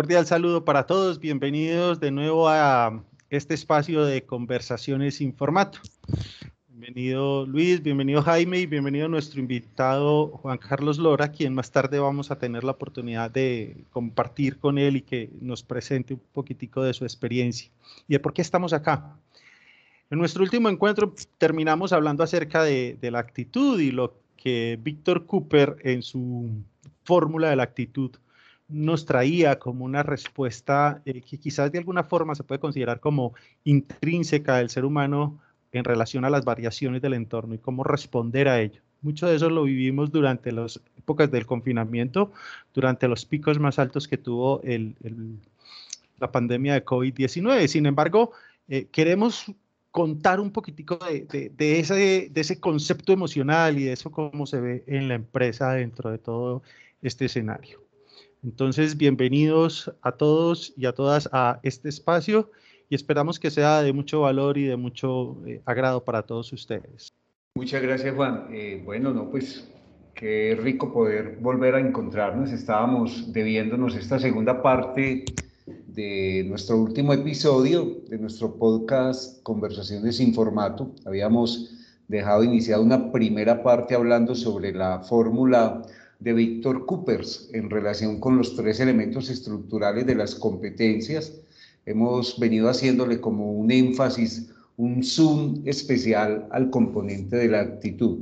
Cordial saludo para todos, bienvenidos de nuevo a este espacio de conversaciones sin formato. Bienvenido Luis, bienvenido Jaime y bienvenido nuestro invitado Juan Carlos Lora, quien más tarde vamos a tener la oportunidad de compartir con él y que nos presente un poquitico de su experiencia y de por qué estamos acá. En nuestro último encuentro terminamos hablando acerca de, de la actitud y lo que Víctor Cooper en su fórmula de la actitud nos traía como una respuesta eh, que quizás de alguna forma se puede considerar como intrínseca del ser humano en relación a las variaciones del entorno y cómo responder a ello. Mucho de eso lo vivimos durante las épocas del confinamiento, durante los picos más altos que tuvo la pandemia de COVID-19. Sin embargo, eh, queremos contar un poquitico de, ese, de ese concepto emocional y de eso cómo se ve en la empresa dentro de todo este escenario. Entonces, bienvenidos a todos y a todas a este espacio y esperamos que sea de mucho valor y de mucho eh, agrado para todos ustedes. Muchas gracias, Juan. Eh, bueno, no, pues qué rico poder volver a encontrarnos. Estábamos debiéndonos esta segunda parte de nuestro último episodio de nuestro podcast Conversaciones sin formato. Habíamos dejado iniciada una primera parte hablando sobre la fórmula de Víctor Coopers en relación con los tres elementos estructurales de las competencias. Hemos venido haciéndole como un énfasis, un zoom especial al componente de la actitud.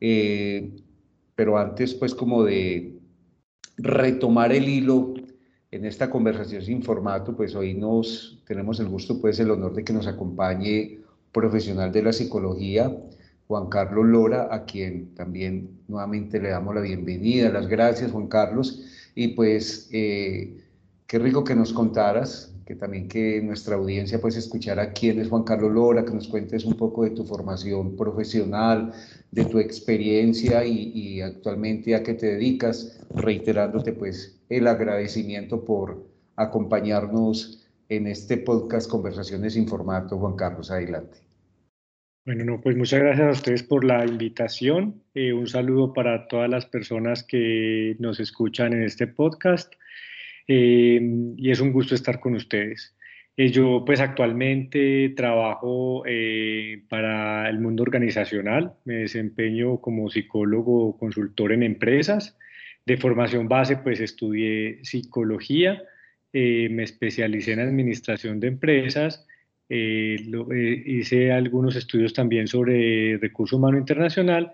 Eh, pero antes, pues, como de retomar el hilo en esta conversación sin formato, pues hoy nos tenemos el gusto, pues, el honor de que nos acompañe profesional de la psicología, Juan Carlos Lora, a quien también nuevamente le damos la bienvenida, las gracias, Juan Carlos. Y pues eh, qué rico que nos contaras, que también que nuestra audiencia pues escuchara quién es Juan Carlos Lora, que nos cuentes un poco de tu formación profesional, de tu experiencia y, y actualmente a qué te dedicas, reiterándote pues el agradecimiento por acompañarnos en este podcast Conversaciones sin Formato. Juan Carlos, adelante. Bueno, no, pues muchas gracias a ustedes por la invitación. Eh, un saludo para todas las personas que nos escuchan en este podcast. Eh, y es un gusto estar con ustedes. Eh, yo pues actualmente trabajo para el mundo organizacional. Me desempeño como psicólogo consultor en empresas. De formación base pues estudié psicología. me especialicé en administración de empresas eh, eh, hice algunos estudios también sobre recurso humano internacional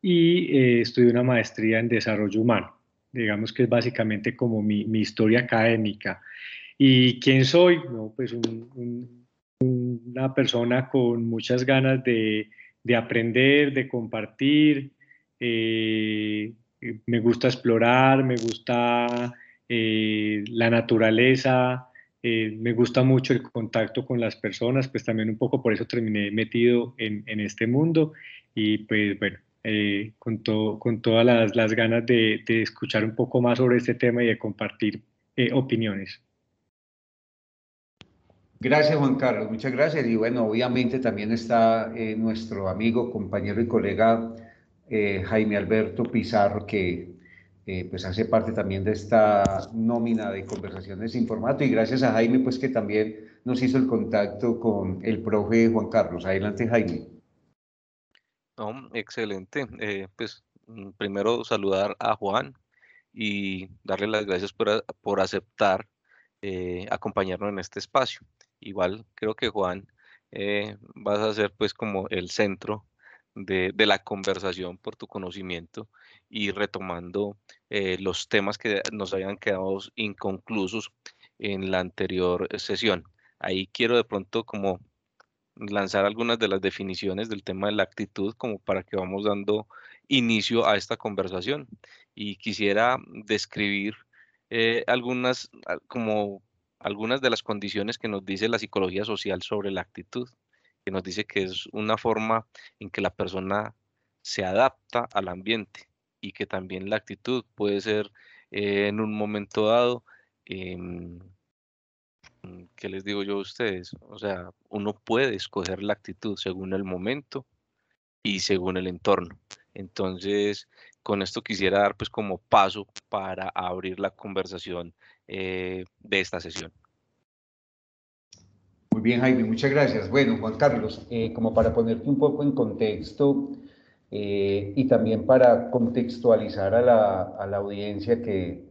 y eh, estudié una maestría en desarrollo humano. Digamos que es básicamente como mi, mi historia académica. ¿Y quién soy? No, pues una persona con muchas ganas de, de aprender, de compartir. me gusta explorar, me gusta la naturaleza, eh, me gusta mucho el contacto con las personas, pues también un poco por eso terminé metido en, en este mundo y pues bueno, eh, con, con todas las, las ganas de, de, escuchar un poco más sobre este tema y de compartir eh, opiniones. Gracias Juan Carlos, muchas gracias. Y bueno, obviamente también está nuestro amigo, compañero y colega Jaime Alberto Pizarro, que eh, pues hace parte también de esta nómina de conversaciones sin formato y gracias a Jaime pues que también nos hizo el contacto con el profe Juan Carlos. Adelante Jaime. No, excelente. Eh, pues mm, primero saludar a Juan y darle las gracias por, por aceptar eh, acompañarnos en este espacio. Igual creo que Juan vas a ser pues como el centro de, de la conversación por tu conocimiento y retomando eh, los temas que nos habían quedado inconclusos en la anterior sesión. Ahí quiero de pronto como lanzar algunas de las definiciones del tema de la actitud como para que vamos dando inicio a esta conversación. Y quisiera describir eh, algunas, como algunas de las condiciones que nos dice la psicología social sobre la actitud, que nos dice que es una forma en que la persona se adapta al ambiente y que también la actitud puede ser eh, en un momento dado, mm, ¿qué les digo yo a ustedes? O sea, uno puede escoger la actitud según el momento y según el entorno. Entonces, con esto quisiera dar pues como paso para abrir la conversación de esta sesión. Muy bien, Jaime, muchas gracias. Bueno, Juan Carlos, como para ponerte un poco en contexto y también para contextualizar a la, a la audiencia que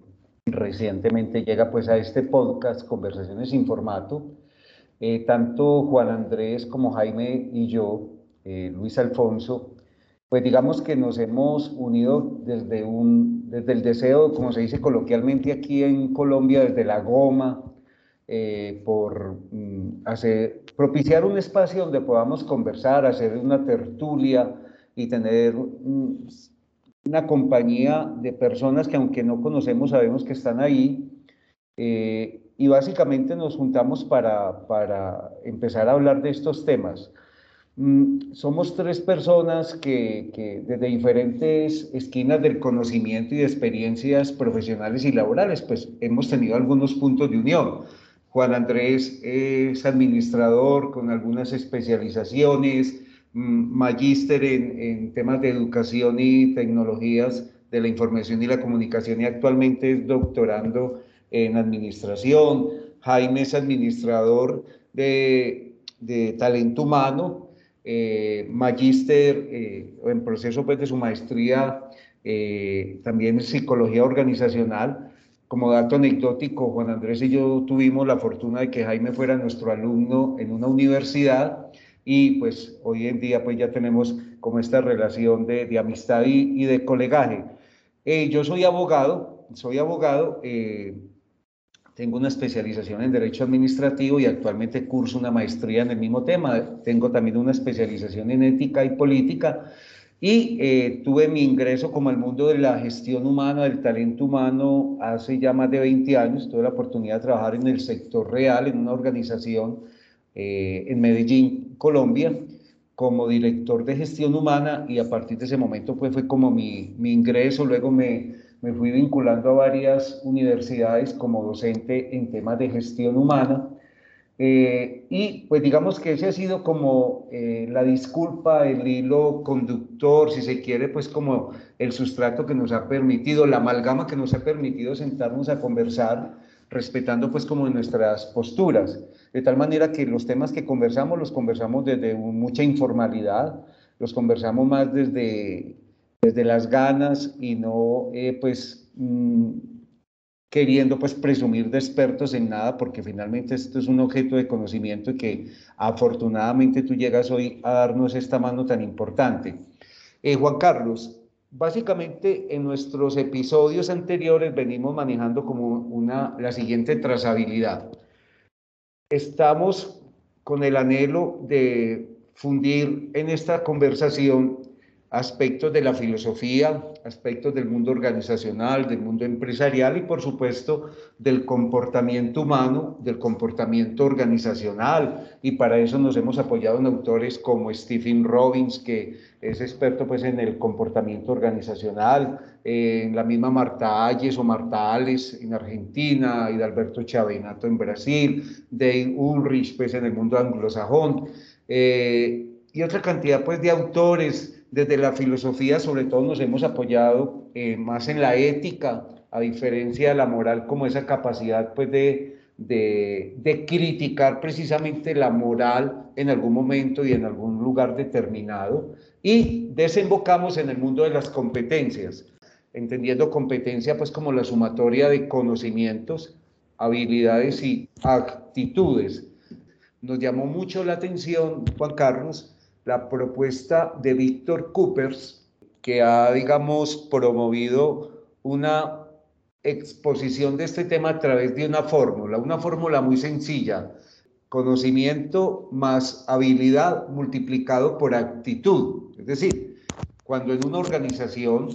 recientemente llega pues a este podcast, Conversaciones sin Formato, eh, tanto Juan Andrés como Jaime y yo, eh, Luis Alfonso, pues digamos que nos hemos unido desde, un, desde el deseo, como se dice coloquialmente aquí en Colombia, desde la goma, eh, por mm, hacer, propiciar un espacio donde podamos conversar, hacer una tertulia y tener una compañía de personas que aunque no conocemos sabemos que están ahí eh, y básicamente nos juntamos para, para, empezar a hablar de estos temas. Mm, somos tres personas que, que, desde diferentes esquinas del conocimiento y de experiencias profesionales y laborales, pues hemos tenido algunos puntos de unión. Juan Andrés es administrador con algunas especializaciones, magíster en, temas de educación y tecnologías de la información y la comunicación y actualmente es doctorando en administración. Jaime es administrador de, talento humano, eh, magíster eh, en proceso pues, de su maestría eh, también en psicología organizacional. Como dato anecdótico, Juan Andrés y yo tuvimos la fortuna de que Jaime fuera nuestro alumno en una universidad y pues hoy en día pues ya tenemos como esta relación de, amistad y, de colegaje. Eh, yo soy abogado, soy abogado, eh, tengo una especialización en Derecho Administrativo y actualmente curso una maestría en el mismo tema. Tengo también una especialización en Ética y Política y eh, tuve mi ingreso como al mundo de la gestión humana, del talento humano, hace ya más de 20 años. Tuve la oportunidad de trabajar en el sector real, en una organización eh, en Medellín, Colombia, como director de gestión humana y a partir de ese momento pues fue como mi, mi ingreso, luego me, me, fui vinculando a varias universidades como docente en temas de gestión humana. Eh, y pues digamos que ese ha sido como eh, la disculpa, el hilo conductor, si se quiere, pues como el sustrato que nos ha permitido, la amalgama que nos ha permitido sentarnos a conversar respetando pues como nuestras posturas, de tal manera que los temas que conversamos los conversamos desde mucha informalidad, los conversamos más desde, desde las ganas y no eh, pues mm, queriendo pues presumir de expertos en nada, porque finalmente esto es un objeto de conocimiento y que afortunadamente tú llegas hoy a darnos esta mano tan importante. Eh, Juan Carlos, Básicamente, en nuestros episodios anteriores venimos manejando como una, la siguiente trazabilidad. Estamos con el anhelo de fundir en esta conversación aspectos de la filosofía, aspectos del mundo organizacional, del mundo empresarial y por supuesto del comportamiento humano, del comportamiento organizacional. Y para eso nos hemos apoyado en autores como Stephen Robbins, que es experto pues en el comportamiento organizacional, en la misma Marta Ayes o Marta Ales en Argentina, y de Alberto Chavenato en Brasil, Dave Ulrich pues en el mundo anglosajón, eh, y otra cantidad pues de autores desde la filosofía sobre todo nos hemos apoyado eh, más en la ética, a diferencia de la moral, como esa capacidad pues de, de, de, criticar precisamente la moral en algún momento y en algún lugar determinado. Y desembocamos en el mundo de las competencias, entendiendo competencia pues como la sumatoria de conocimientos, habilidades y actitudes. Nos llamó mucho la atención, Juan Carlos, la propuesta de Víctor Coopers, que ha, digamos, promovido una exposición de este tema a través de una fórmula, una fórmula muy sencilla, conocimiento más habilidad multiplicado por actitud. Es decir, cuando en una organización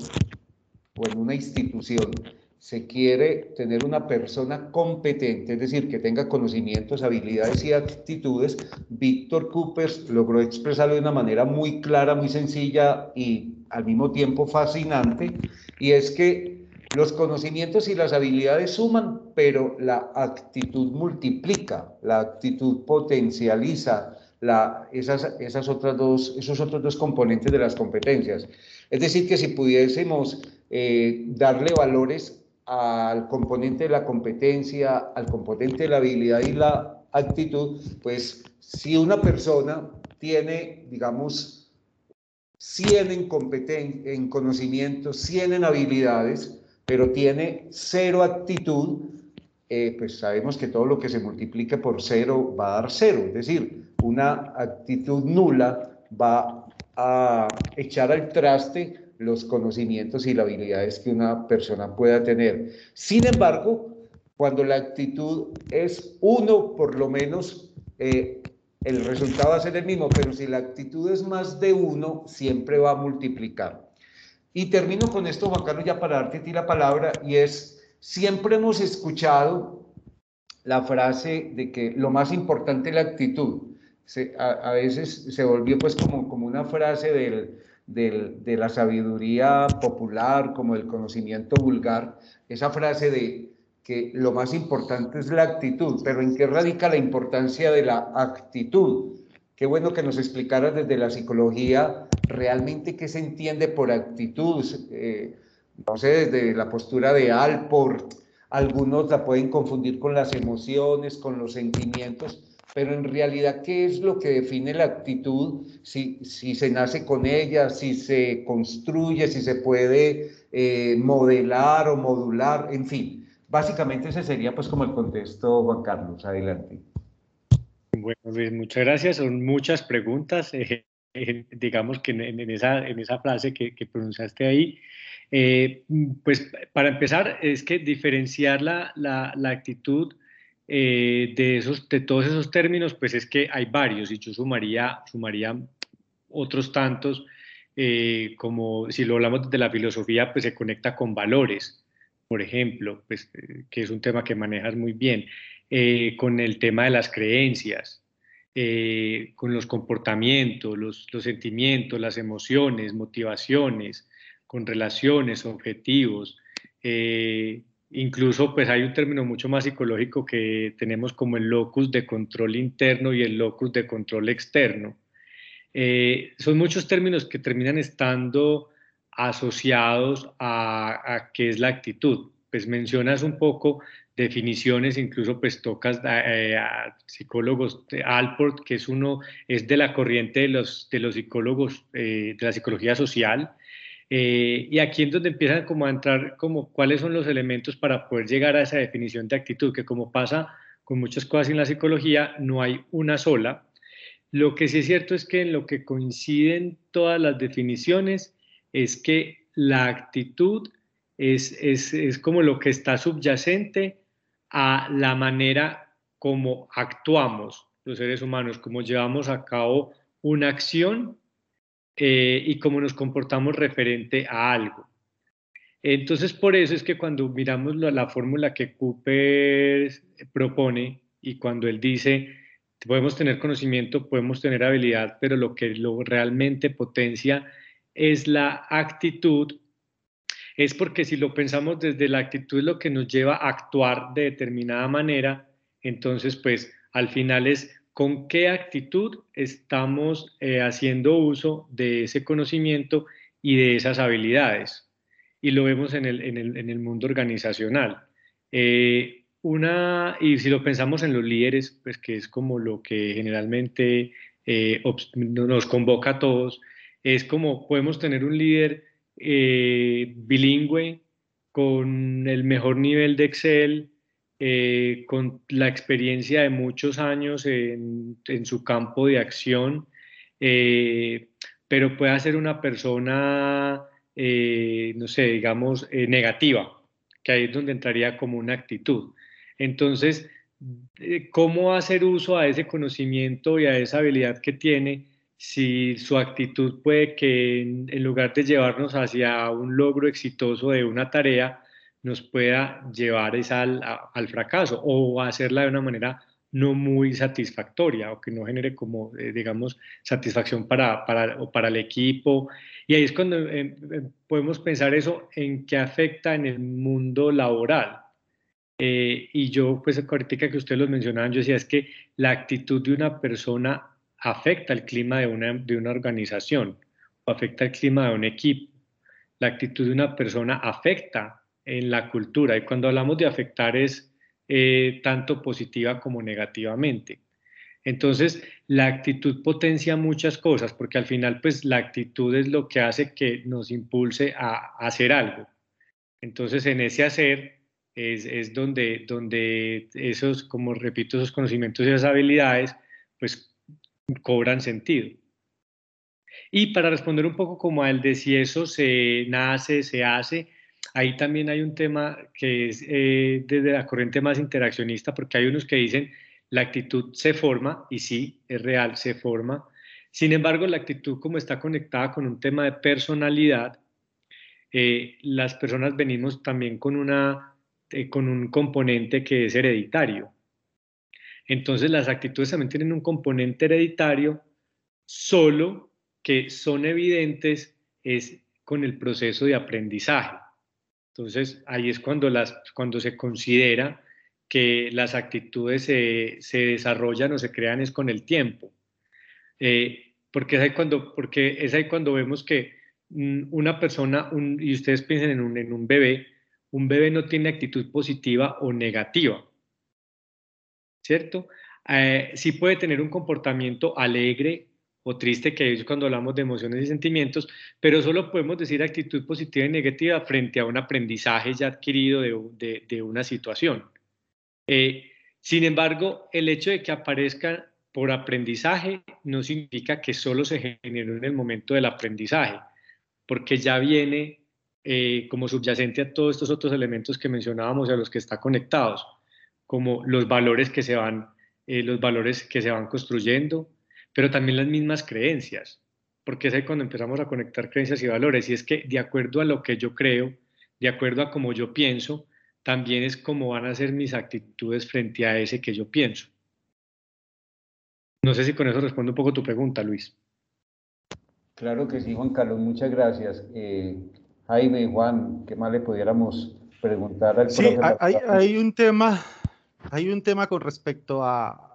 o en una institución se quiere tener una persona competente, es decir, que tenga conocimientos, habilidades y actitudes, Víctor Coopers logró expresarlo de una manera muy clara, muy sencilla y al mismo tiempo fascinante, y es que los conocimientos y las habilidades suman, pero la actitud multiplica, la actitud potencializa la, esas, otras dos, esos otros dos componentes de las competencias. Es decir, que si pudiésemos eh, darle valores al componente de la competencia, al componente de la habilidad y la actitud, pues si una persona tiene, digamos, 100 en, en conocimiento, 100 en habilidades, pero tiene cero actitud, eh, pues sabemos que todo lo que se multiplique por cero va a dar cero. Es decir, una actitud nula va a echar al traste los conocimientos y las habilidades que una persona pueda tener. Sin embargo, cuando la actitud es uno, por lo menos eh, el resultado va a ser el mismo, pero si la actitud es más de uno, siempre va a multiplicar. Y termino con esto, Juan Carlos, ya para darte a ti la palabra, y es, siempre hemos escuchado la frase de que lo más importante es la actitud. a, veces se volvió pues como, como una frase del, de la sabiduría popular, como el conocimiento vulgar, esa frase de que lo más importante es la actitud, pero ¿en qué radica la importancia de la actitud? Qué bueno que nos explicaras desde la psicología realmente qué se entiende por actitud. Eh, no sé, desde la postura de Alport, algunos la pueden confundir con las emociones, con los sentimientos, pero en realidad, ¿qué es lo que define la actitud? Si, si se nace con ella, si se construye, si se puede eh, modelar o modular, en fin. Básicamente ese sería pues como el contexto, Juan Carlos. Adelante. Bueno, Luis, muchas gracias. Son muchas preguntas. Eh, eh, digamos que en, esa, en esa frase que, que pronunciaste ahí, pues para empezar, es que diferenciar la, la, la actitud eh, de, esos, de todos esos términos, pues es que hay varios y yo sumaría, sumaría otros tantos, eh, como si lo hablamos de la filosofía, pues se conecta con valores, por ejemplo, pues, eh, que es un tema que manejas muy bien, con el tema de las creencias, con los comportamientos, los, los, sentimientos, las emociones, motivaciones, con relaciones, objetivos, Incluso pues hay un término mucho más psicológico que tenemos como el locus de control interno y el locus de control externo. Eh, son muchos términos que terminan estando asociados a, qué es la actitud. Pues mencionas un poco definiciones, incluso pues tocas eh, a, psicólogos de Alport, que es uno, es de la corriente de los, de los psicólogos eh, de la psicología social, eh, y aquí es donde empiezan como a entrar como cuáles son los elementos para poder llegar a esa definición de actitud, que como pasa con muchas cosas en la psicología, no hay una sola. Lo que sí es cierto es que en lo que coinciden todas las definiciones es que la actitud es, es, es como lo que está subyacente a la manera como actuamos los seres humanos, como llevamos a cabo una acción eh, y cómo nos comportamos referente a algo. Entonces, por eso es que cuando miramos la, fórmula que Cooper propone y cuando él dice, podemos tener conocimiento, podemos tener habilidad, pero lo que lo realmente potencia es la actitud, es porque si lo pensamos desde la actitud, lo que nos lleva a actuar de determinada manera, entonces, pues al final es con qué actitud estamos eh, haciendo uso de ese conocimiento y de esas habilidades. Y lo vemos en el, mundo organizacional. Eh, una, y si lo pensamos en los líderes, pues que es como lo que generalmente eh, nos convoca a todos, es como podemos tener un líder bilingüe con el mejor nivel de Excel, eh, con la experiencia de muchos años en, su campo de acción, eh, pero puede ser una persona, eh, no sé, digamos, negativa, que ahí es donde entraría como una actitud. Entonces, ¿cómo hacer uso a ese conocimiento y a esa habilidad que tiene? si su actitud puede que en, lugar de llevarnos hacia un logro exitoso de una tarea, nos pueda llevar esa al, fracaso o hacerla de una manera no muy satisfactoria o que no genere como, eh, digamos, satisfacción para, para, para, el equipo. Y ahí es cuando eh, eh, podemos pensar eso en qué afecta en el mundo laboral. y yo, pues ahorita que ustedes lo mencionaban, yo decía, es que la actitud de una persona afecta el clima de una, de una organización o afecta el clima de un equipo. La actitud de una persona afecta en la cultura. Y cuando hablamos de afectar es eh, tanto positiva como negativamente. Entonces, la actitud potencia muchas cosas, porque al final, pues la actitud es lo que hace que nos impulse a, hacer algo. Entonces, en ese hacer es, es, donde, donde esos, como repito, esos conocimientos y esas habilidades, pues cobran sentido. Y para responder un poco como al de si eso se nace, se hace, ahí también hay un tema que es eh, desde la corriente más interaccionista, porque hay unos que dicen la actitud se forma, y sí, es real, se forma. Sin embargo, la actitud como está conectada con un tema de personalidad, eh, las personas venimos también con, una, eh, con un componente que es hereditario. Entonces las actitudes también tienen un componente hereditario, solo que son evidentes es con el proceso de aprendizaje. Entonces ahí es cuando, las, cuando se considera que las actitudes se, desarrollan o se crean es con el tiempo. Eh, porque, es ahí cuando, porque es ahí cuando vemos que mm, una persona, y ustedes piensen en un, en un bebé, un bebé no tiene actitud positiva o negativa, ¿cierto? Eh, sí puede tener un comportamiento alegre o triste, que es cuando hablamos de emociones y sentimientos, pero solo podemos decir actitud positiva y negativa frente a un aprendizaje ya adquirido de, de una situación. Eh, sin embargo, el hecho de que aparezca por aprendizaje no significa que solo se generó en el momento del aprendizaje, porque ya viene eh, como subyacente a todos estos otros elementos que mencionábamos y a los que está conectados, como los valores que se van, eh, los valores que se van construyendo, pero también las mismas creencias, porque es ahí cuando empezamos a conectar creencias y valores, y es que de acuerdo a lo que yo creo, de acuerdo a cómo yo pienso, también es como van a ser mis actitudes frente a ese que yo pienso. No sé si con eso respondo un poco tu pregunta, Luis. Claro que sí, Juan Carlos, muchas gracias. Eh, Jaime y Juan, ¿qué más le pudiéramos preguntar al Sí, hay, un tema, hay un tema con respecto a,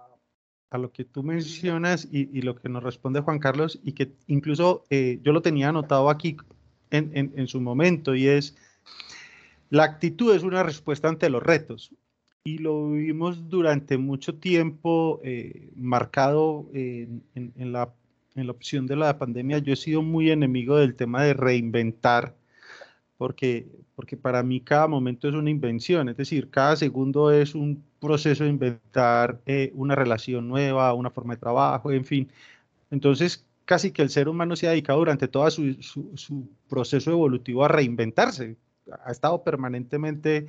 a lo que tú mencionas y, lo que nos responde Juan Carlos y que incluso eh, yo lo tenía anotado aquí en, en, en su momento y es la actitud es una respuesta ante los retos y lo vivimos durante mucho tiempo eh, marcado en, la, en, la, opción de la pandemia. Yo he sido muy enemigo del tema de reinventar porque, porque para mí cada momento es una invención, es decir, cada segundo es un proceso de inventar eh, una relación nueva, una forma de trabajo, en fin. Entonces, casi que el ser humano se ha dedicado durante todo su, proceso evolutivo a reinventarse, ha estado permanentemente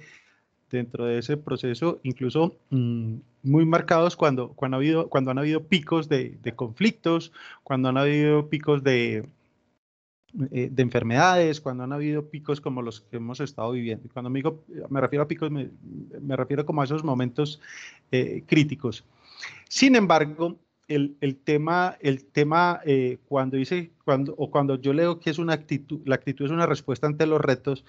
dentro de ese proceso, incluso mm, muy marcados cuando, cuando, ha habido, cuando han habido picos de, conflictos, cuando han habido picos de, eh, de enfermedades, cuando han habido picos como los que hemos estado viviendo. Cuando me, me refiero a picos, me, refiero como a esos momentos eh, críticos. Sin embargo, el, el, tema, el tema eh, cuando dice, cuando, o cuando yo leo que es una actitud, la actitud es una respuesta ante los retos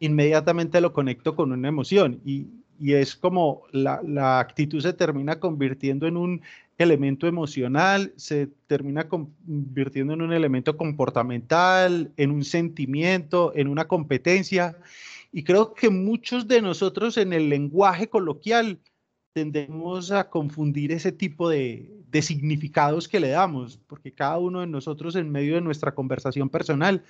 inmediatamente lo conecto con una emoción y, es como la, actitud se termina convirtiendo en un elemento emocional, se termina convirtiendo en un elemento comportamental, en un sentimiento, en una competencia. Y creo que muchos de nosotros en el lenguaje coloquial tendemos a confundir ese tipo de, de, significados que le damos, porque cada uno de nosotros en medio de nuestra conversación personal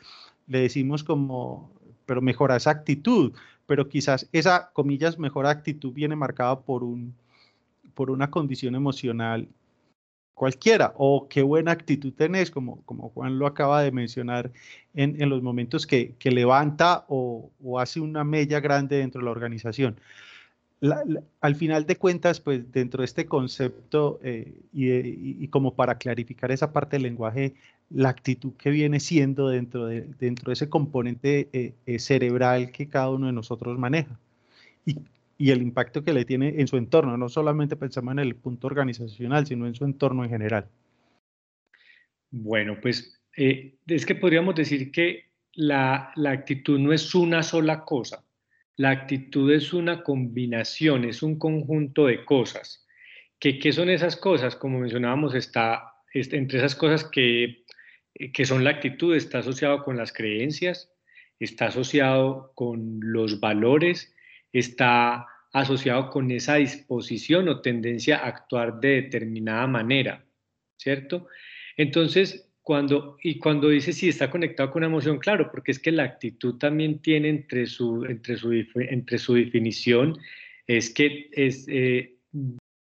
le decimos como pero mejora esa actitud, pero quizás esa, comillas, mejor actitud viene marcada por, un, por una condición emocional cualquiera, o qué buena actitud tenés, como, como Juan lo acaba de mencionar, en, en los momentos que, que levanta o, o, hace una mella grande dentro de la organización. al final de cuentas, pues dentro de este concepto eh, y, y, como para clarificar esa parte del lenguaje, la actitud que viene siendo dentro de, dentro de ese componente eh, eh, cerebral que cada uno de nosotros maneja y, y, el impacto que le tiene en su entorno. No solamente pensamos en el punto organizacional, sino en su entorno en general. Bueno, pues eh, es que podríamos decir que la, la actitud no es una sola cosa. La actitud es una combinación, es un conjunto de cosas. ¿Qué, qué son esas cosas? Como mencionábamos, está entre esas cosas que que son la actitud, está asociado con las creencias, está asociado con los valores, está asociado con esa disposición o tendencia a actuar de determinada manera, ¿cierto? Entonces, cuando, y cuando dice si está conectado con una emoción, claro, porque es que la actitud también tiene entre su, entre su, entre su definición, es que es, eh,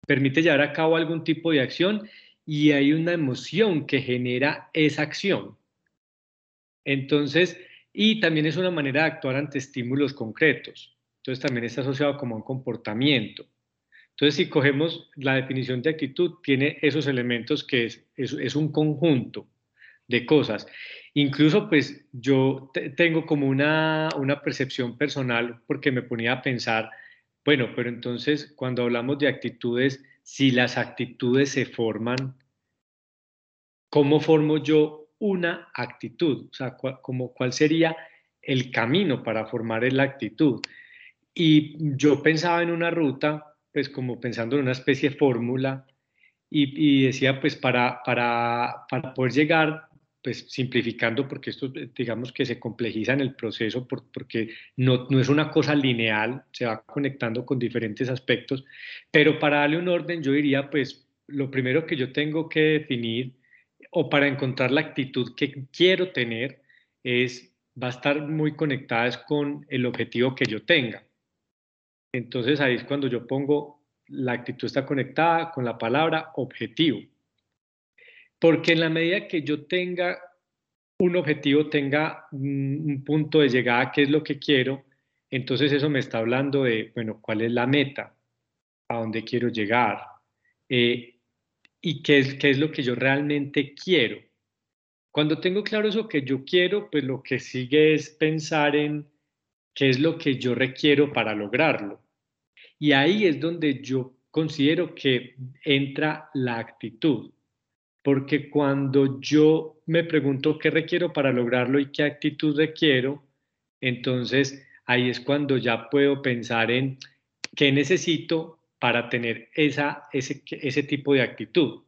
permite llevar a cabo algún tipo de acción y hay una emoción que genera esa acción. Entonces, y también es una manera de actuar ante estímulos concretos. Entonces, también está asociado como un comportamiento. Entonces, si cogemos la definición de actitud, tiene esos elementos que es, es, un conjunto de cosas. Incluso, pues, yo tengo como una, una percepción personal porque me ponía a pensar, bueno, pero entonces, cuando hablamos de actitudes, si las actitudes se forman, ¿cómo formo yo una actitud? O sea, ¿cuál sería el camino para formar la actitud? Y yo pensaba en una ruta, pues como pensando en una especie de fórmula, y, decía, pues para, para, para poder llegar pues simplificando, porque esto digamos que se complejiza en el proceso porque no, no, es una cosa lineal, se va conectando con diferentes aspectos, pero para darle un orden yo diría, pues lo primero que yo tengo que definir o para encontrar la actitud que quiero tener es, va a estar muy conectada con el objetivo que yo tenga. Entonces ahí es cuando yo pongo, la actitud está conectada con la palabra objetivo. Porque en la medida que yo tenga un objetivo, tenga un punto de llegada, que es lo que quiero, entonces eso me está hablando de, bueno, cuál es la meta, a dónde quiero llegar eh, y qué es, qué es lo que yo realmente quiero. Cuando tengo claro eso que yo quiero, pues lo que sigue es pensar en qué es lo que yo requiero para lograrlo. Y ahí es donde yo considero que entra la actitud porque cuando yo me pregunto qué requiero para lograrlo y qué actitud requiero, entonces ahí es cuando ya puedo pensar en qué necesito para tener esa, ese, ese tipo de actitud.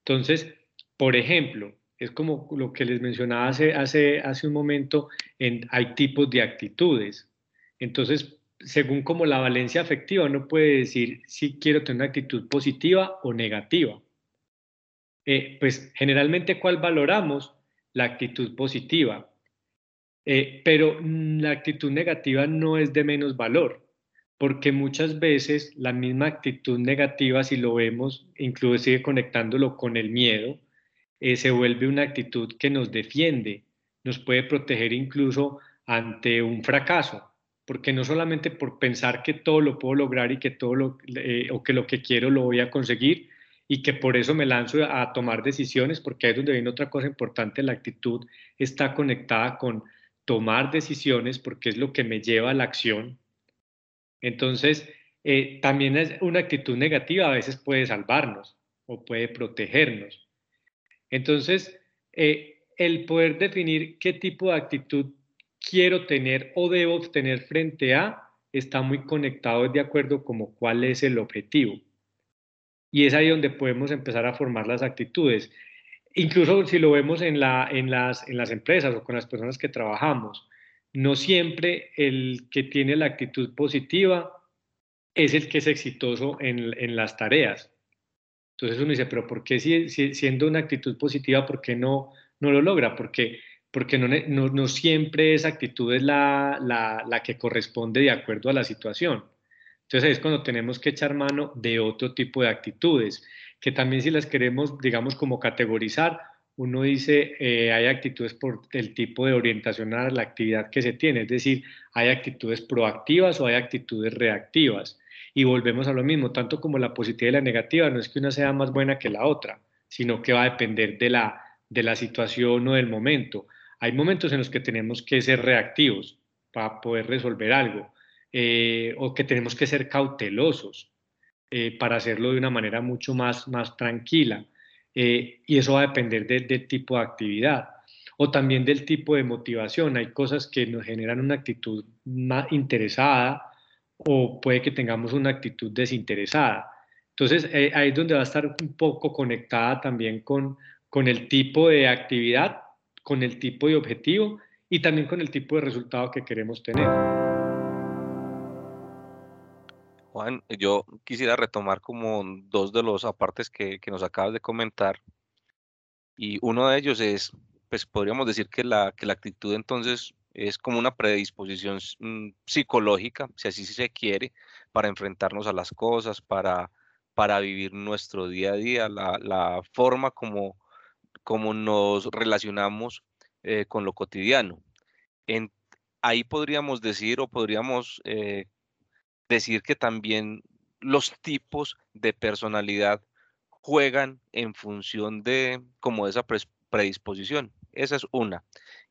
Entonces, por ejemplo, es como lo que les mencionaba hace, hace, hace un momento, en, hay tipos de actitudes. Entonces, según como la valencia afectiva, uno puede decir si quiero tener una actitud positiva o negativa. Eh, pues generalmente cuál valoramos? La actitud positiva. Eh, pero la actitud negativa no es de menos valor, porque muchas veces la misma actitud negativa, si lo vemos, inclusive conectándolo con el miedo, eh, se vuelve una actitud que nos defiende, nos puede proteger incluso ante un fracaso, porque no solamente por pensar que todo lo puedo lograr y que todo lo, o que lo que quiero lo voy a conseguir, y que por eso me lanzo a tomar decisiones, porque ahí es donde viene otra cosa importante, la actitud está conectada con tomar decisiones porque es lo que me lleva a la acción. Entonces, eh, también es una actitud negativa a veces puede salvarnos o puede protegernos. Entonces, eh, el poder definir qué tipo de actitud quiero tener o debo tener frente a está muy conectado de acuerdo como cuál es el objetivo. Y es ahí donde podemos empezar a formar las actitudes. Incluso si lo vemos en, la, en, las, en las empresas o con las personas que trabajamos, no siempre el que tiene la actitud positiva es el que es exitoso en, en las tareas. Entonces uno dice, pero ¿por qué si, siendo una actitud positiva, por qué no, no lo logra? Porque, porque no, no, no siempre esa actitud es la, la, la que corresponde de acuerdo a la situación. Entonces es cuando tenemos que echar mano de otro tipo de actitudes, que también si las queremos, digamos, como categorizar, uno dice, eh, hay actitudes por el tipo de orientación a la actividad que se tiene, es decir, hay actitudes proactivas o hay actitudes reactivas. Y volvemos a lo mismo, tanto como la positiva y la negativa, no es que una sea más buena que la otra, sino que va a depender de la, de la situación o del momento. Hay momentos en los que tenemos que ser reactivos para poder resolver algo eh, o que tenemos que ser cautelosos eh, para hacerlo de una manera mucho más, más tranquila. Eh, y eso va a depender del tipo de actividad o también del tipo de motivación. Hay cosas que nos generan una actitud más interesada o puede que tengamos una actitud desinteresada. Entonces, ahí es donde va a estar un poco conectada también con, con el tipo de actividad, con el tipo de objetivo y también con el tipo de resultado que queremos tener. Juan, yo quisiera retomar como dos de los apartes que, que nos acabas de comentar. Y uno de ellos es, pues podríamos decir que la, que la actitud entonces es como una predisposición mm, psicológica, si así se quiere, para enfrentarnos a las cosas, para, para vivir nuestro día a día, la, la forma como, como nos relacionamos eh, con lo cotidiano. Ahí podríamos decir o podríamos eh, decir que también los tipos de personalidad juegan en función de como esa predisposición. Esa es una.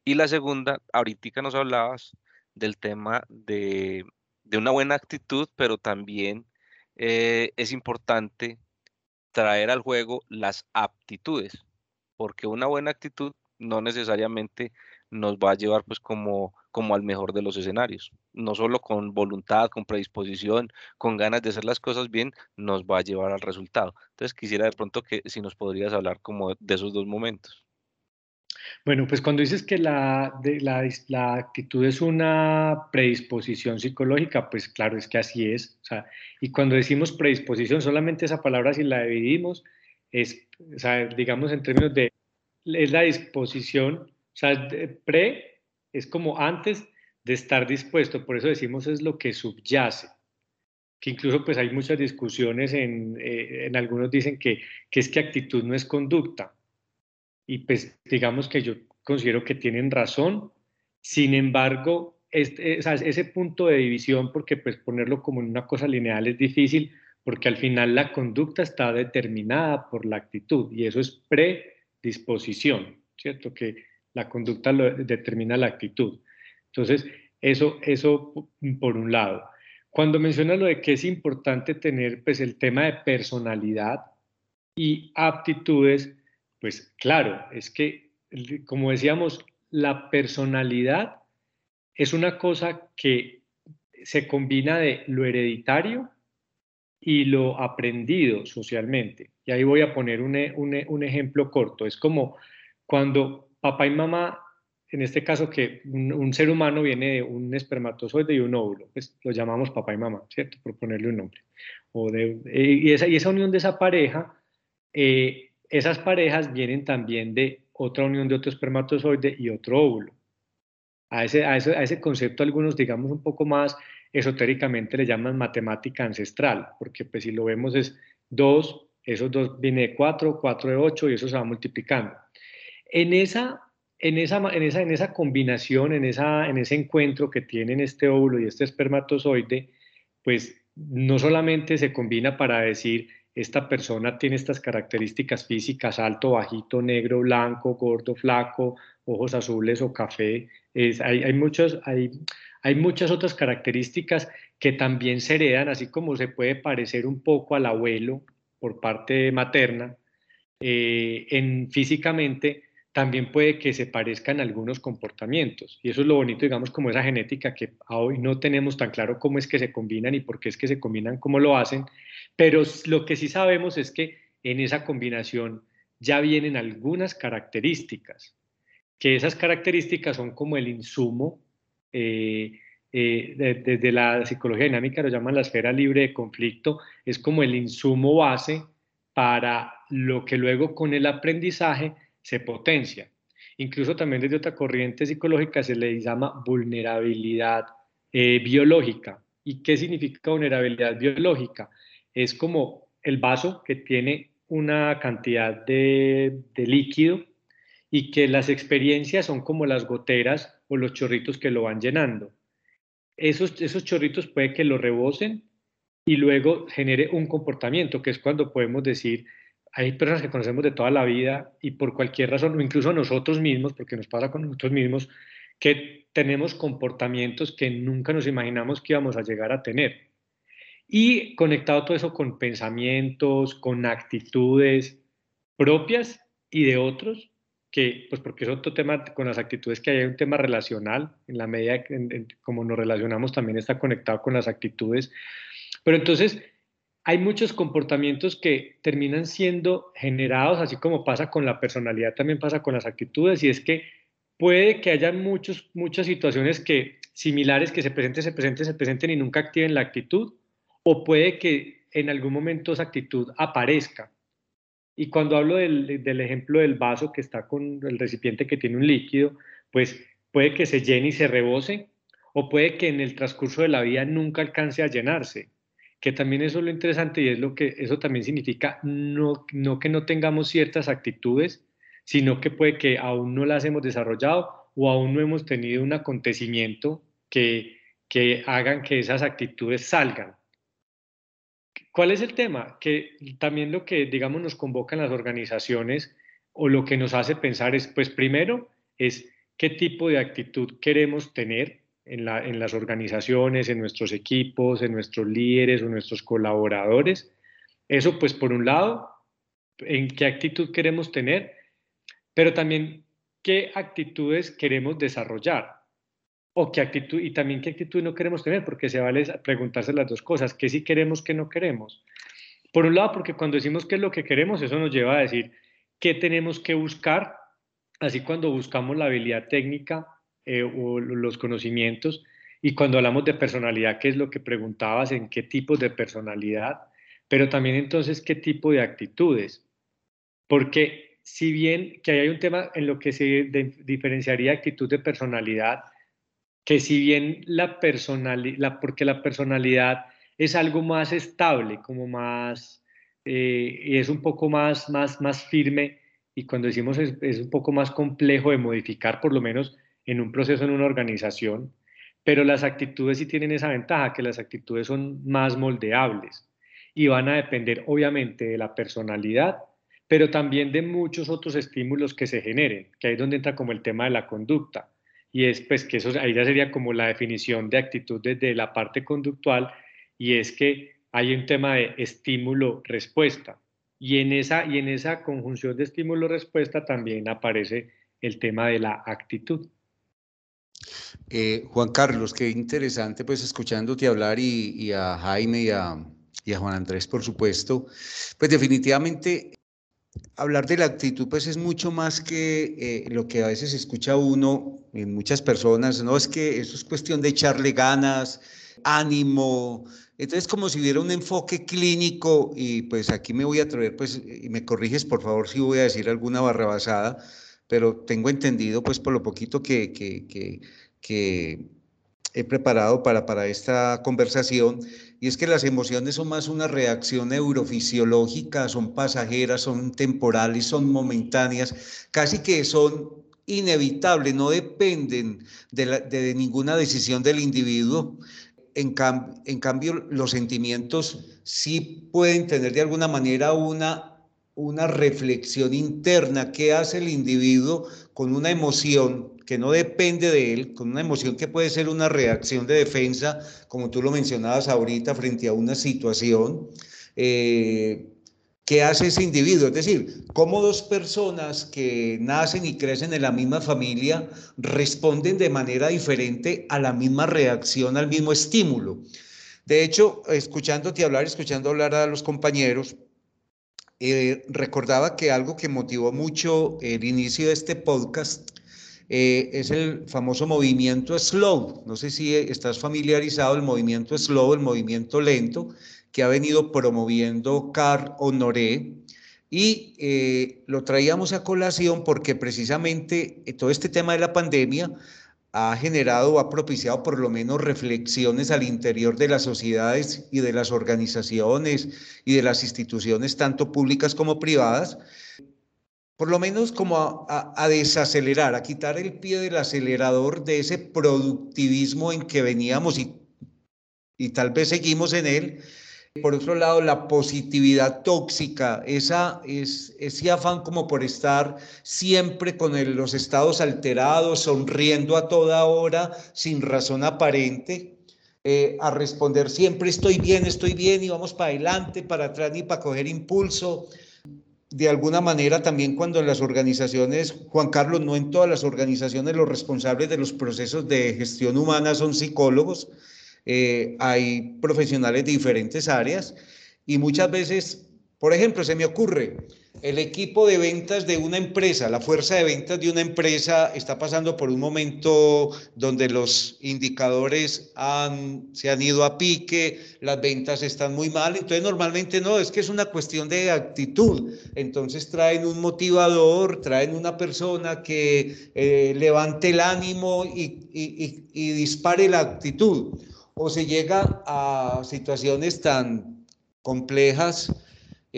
Y la segunda, ahorita nos hablabas del tema de, de una buena actitud, pero también eh, es importante traer al juego las aptitudes, porque una buena actitud no necesariamente nos va a llevar pues como, como al mejor de los escenarios. No solo con voluntad, con predisposición, con ganas de hacer las cosas bien, nos va a llevar al resultado. Entonces quisiera de pronto que si nos podrías hablar como de esos dos momentos. Bueno, pues cuando dices que la, la, actitud es una predisposición psicológica, pues claro, es que así es. y cuando decimos predisposición, solamente esa palabra si la dividimos, es, digamos en términos de, es la disposición, o sea, pre es como antes de estar dispuesto, por eso decimos es lo que subyace que incluso pues hay muchas discusiones en, eh, en algunos dicen que, que es que actitud no es conducta, y pues digamos que yo considero que tienen razón. Sin embargo, este, ese punto de división, porque pues ponerlo como en una cosa lineal es difícil, porque al final la conducta está determinada por la actitud y eso es predisposición, ¿cierto? Que la conducta lo determina la actitud. Entonces, eso, eso por un lado. Cuando menciona lo de que es importante tener pues el tema de personalidad y aptitudes, pues claro, es que, como decíamos, la personalidad es una cosa que se combina de lo hereditario y lo aprendido socialmente. Y ahí voy a poner un, un, ejemplo corto. Es como cuando papá y mamá, en este caso que un, ser humano viene de un espermatozoide y un óvulo, pues lo llamamos papá y mamá, ¿cierto? Por ponerle un nombre. O de, y, esa, y esa unión de esa pareja eh, esas parejas vienen también de otra unión de otro espermatozoide y otro óvulo. A ese, a ese, concepto algunos, digamos, un poco más esotéricamente le llaman matemática ancestral, porque pues si lo vemos es 2, esos dos viene de 4, 4 de 8 y eso se va multiplicando. En esa, en esa, en esa, en esa combinación, en, esa, en ese encuentro que tienen este óvulo y este espermatozoide, pues no solamente se combina para decir esta persona tiene estas características físicas, alto, bajito, negro, blanco, gordo, flaco, ojos azules o café. hay, hay, muchos, hay, hay muchas otras características que también se heredan, así como se puede parecer un poco al abuelo por parte materna, eh, en físicamente también puede que se parezcan algunos comportamientos. Y eso es lo bonito, digamos, como esa genética que hoy no tenemos tan claro cómo es que se combinan y por qué es que se combinan, cómo lo hacen, pero lo que sí sabemos es que en esa combinación ya vienen algunas características, que esas características son como el insumo, eh, eh, desde la psicología dinámica lo llaman la esfera libre de conflicto, es como el insumo base para lo que luego con el aprendizaje se potencia. Incluso también desde otra corriente psicológica se le llama vulnerabilidad eh, biológica. ¿Y qué significa vulnerabilidad biológica? es como el vaso que tiene una cantidad de, líquido y que las experiencias son como las goteras o los chorritos que lo van llenando. Esos, esos chorritos puede que lo rebosen y luego genere un comportamiento, que es cuando podemos decir, hay personas que conocemos de toda la vida y por cualquier razón, o incluso nosotros mismos, porque nos pasa con nosotros mismos, que tenemos comportamientos que nunca nos imaginamos que íbamos a llegar a tener. Y conectado todo eso con pensamientos, con actitudes propias y de otros, que, pues porque es otro tema con las actitudes que hay un tema relacional, en la medida en, como nos relacionamos también está conectado con las actitudes. Pero entonces hay muchos comportamientos que terminan siendo generados, así como pasa con la personalidad, también pasa con las actitudes, y es que puede que haya muchos, muchas situaciones que similares que se presenten, se presenten, se presenten y nunca activen la actitud, o puede que en algún momento esa actitud aparezca. Y cuando hablo del, del ejemplo del vaso que está con el recipiente que tiene un líquido, pues puede que se llene y se rebose, o puede que en el transcurso de la vida nunca alcance a llenarse, que también es lo interesante y es lo que eso también significa no, no que no tengamos ciertas actitudes, sino que puede que aún no las hemos desarrollado o aún no hemos tenido un acontecimiento que, que hagan que esas actitudes salgan. ¿Cuál es el tema? Que también lo que, digamos, nos convoca en las organizaciones o lo que nos hace pensar es, pues primero, es qué tipo de actitud queremos tener en, en las organizaciones, en nuestros equipos, en nuestros líderes o nuestros colaboradores. Eso, pues, por un lado, en qué actitud queremos tener, pero también qué actitudes queremos desarrollar o qué actitud y también qué actitud no queremos tener, porque se vale preguntarse las dos cosas, qué sí queremos, qué no queremos. Por un lado, porque cuando decimos qué es lo que queremos, eso nos lleva a decir qué tenemos que buscar, así cuando buscamos la habilidad técnica eh, o los conocimientos, y cuando hablamos de personalidad, qué es lo que preguntabas, en qué tipos de personalidad, pero también entonces qué tipo de actitudes, porque si bien que hay un tema en lo que se diferenciaría actitud de personalidad, que si bien la personalidad, porque la personalidad es algo más estable, como más, eh, y es un poco más, más, más firme, y cuando decimos es, es, un poco más complejo de modificar, por lo menos en un proceso, en una organización, pero las actitudes sí tienen esa ventaja, que las actitudes son más moldeables y van a depender obviamente de la personalidad, pero también de muchos otros estímulos que se generen, que ahí es donde entra como el tema de la conducta y es pues que eso ahí ya sería como la definición de actitud desde la parte conductival y es que hay un tema de estímulo-respuesta y en esa y en esa conjunción de estímulo-respuesta también aparece el tema de la actitud. Eh, Juan Carlos, qué interesante pues escuchándote hablar y, y a Jaime y a, y a Juan Andrés, por supuesto, pues definitivamente hablar de la actitud pues es mucho más que eh, lo que a veces escucha uno en muchas personas, no es que eso es cuestión de echarle ganas, ánimo, entonces como si hubiera un enfoque clínico y pues aquí me voy a atrever pues y me corriges por favor si voy a decir alguna barrabasada, pero tengo entendido pues por lo poquito que, que, que, que he preparado para, para esta conversación, y es que las emociones son más una reacción neurofisiológica, son pasajeras, son temporales, son momentáneas, casi que son inevitables, no dependen de, ninguna decisión del individuo. En, en cambio, los sentimientos sí pueden tener de alguna manera una, una reflexión interna. ¿Qué hace el individuo con una emoción que no depende de él, con una emoción que puede ser una reacción de defensa, como tú lo mencionabas ahorita, frente a una situación, eh, ¿qué hace ese individuo? Es decir, cómo dos personas que nacen y crecen en la misma familia responden de manera diferente a la misma reacción, al mismo estímulo. De hecho, escuchándote hablar, escuchando hablar a los compañeros, eh, recordaba que algo que motivó mucho el inicio de este podcast eh, es el famoso movimiento slow. No sé si estás familiarizado, el movimiento slow, el movimiento lento, que ha venido promoviendo Carl Honoré. Y eh, lo traíamos a colación porque precisamente eh, todo este tema de la pandemia ha generado o ha propiciado por lo menos reflexiones al interior de las sociedades y de las organizaciones y de las instituciones, tanto públicas como privadas, por lo menos como a, desacelerar, a quitar el pie del acelerador de ese productivismo en que veníamos y, y tal vez seguimos en él. Por otro lado, la positividad tóxica, esa, es, ese afán como por estar siempre con los estados alterados, sonriendo a toda hora, sin razón aparente, eh, a responder siempre estoy bien, estoy bien y vamos para adelante, para atrás ni para coger impulso de alguna manera también cuando las organizaciones, Juan Carlos, no en todas las organizaciones los responsables de los procesos de gestión humana son psicólogos, eh, hay profesionales de diferentes áreas y muchas veces, por ejemplo, se me ocurre, el equipo de ventas de una empresa, la fuerza de ventas de una empresa está pasando por un momento donde los indicadores se han ido a pique, las ventas están muy mal, entonces normalmente no, es que es una cuestión de actitud. Entonces traen un motivador, traen una persona que eh, levante el ánimo y, y dispare la actitud. O se llega a situaciones tan complejas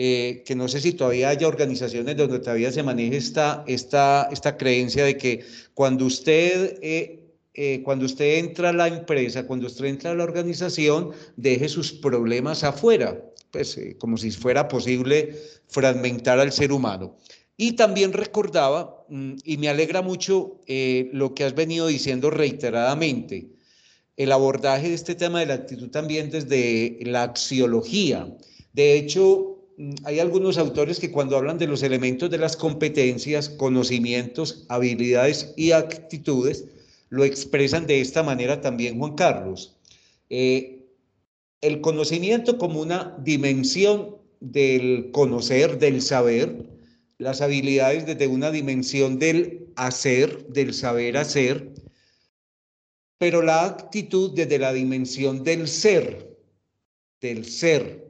eh, que no sé si todavía haya organizaciones donde todavía se maneje esta, esta, esta creencia de que cuando usted, eh, eh, cuando usted entra a la empresa, cuando usted entra a la organización, deje sus problemas afuera, pues como si fuera posible fragmentar al ser humano. Y también recordaba, mm, y me alegra mucho lo que has venido diciendo reiteradamente, el abordaje de este tema de la actitud también desde la axiología. De hecho, hay algunos autores que cuando hablan de los elementos de las competencias, conocimientos, habilidades y actitudes, lo expresan de esta manera también Juan Carlos. Eh, el conocimiento como una dimensión del conocer, del saber, las habilidades desde una dimensión del hacer, del saber hacer, pero la actitud desde la dimensión del ser, del ser,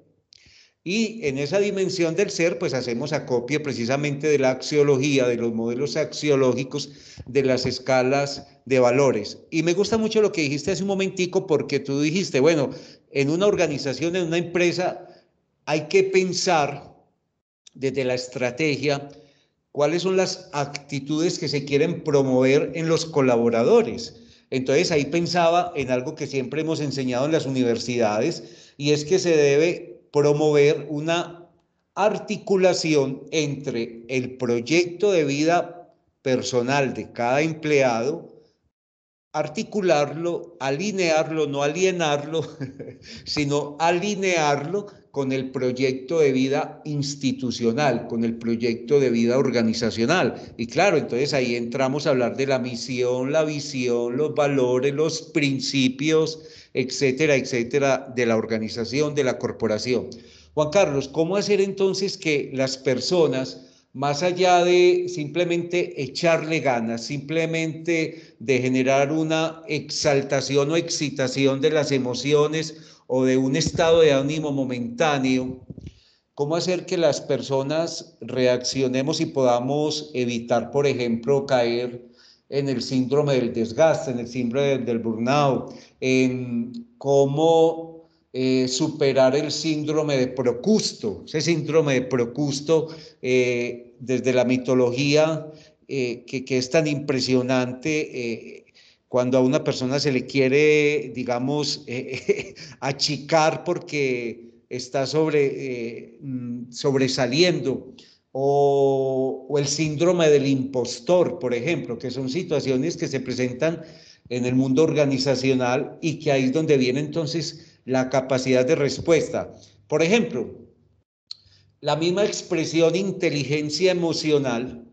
y en esa dimensión del ser, pues hacemos acopio precisamente de la axiología, de los modelos axiológicos, de las escalas de valores. Y me gusta mucho lo que dijiste hace un momentico, porque tú dijiste, bueno, en una organización, en una empresa, hay que pensar desde la estrategia cuáles son las actitudes que se quieren promover en los colaboradores. Entonces ahí pensaba en algo que siempre hemos enseñado en las universidades, y es que se debe promover una articulación entre el proyecto de vida personal de cada empleado, articularlo, alinearlo, no alienarlo, sino alinearlo con el proyecto de vida institucional, con el proyecto de vida organizacional. Y claro, entonces ahí entramos a hablar de la misión, la visión, los valores, los principios, etcétera, etcétera, de la organización, de la corporación. Juan Carlos, ¿cómo hacer entonces que las personas, más allá de simplemente echarle ganas, simplemente de generar una exaltación o excitación de las emociones o de un estado de ánimo momentáneo, cómo hacer que las personas reaccionemos y podamos evitar, por ejemplo, caer en el síndrome del desgaste, en el síndrome del burnout, en cómo eh, superar el síndrome de Procusto, ese síndrome de Procusto eh, desde la mitología eh, que, que, es tan impresionante cuando a una persona se le quiere, digamos, achicar porque está sobre, mm, sobresaliendo o, el síndrome del impostor, por ejemplo, que son situaciones que se presentan en el mundo organizacional y que ahí es donde viene entonces la capacidad de respuesta. Por ejemplo, la misma expresión inteligencia emocional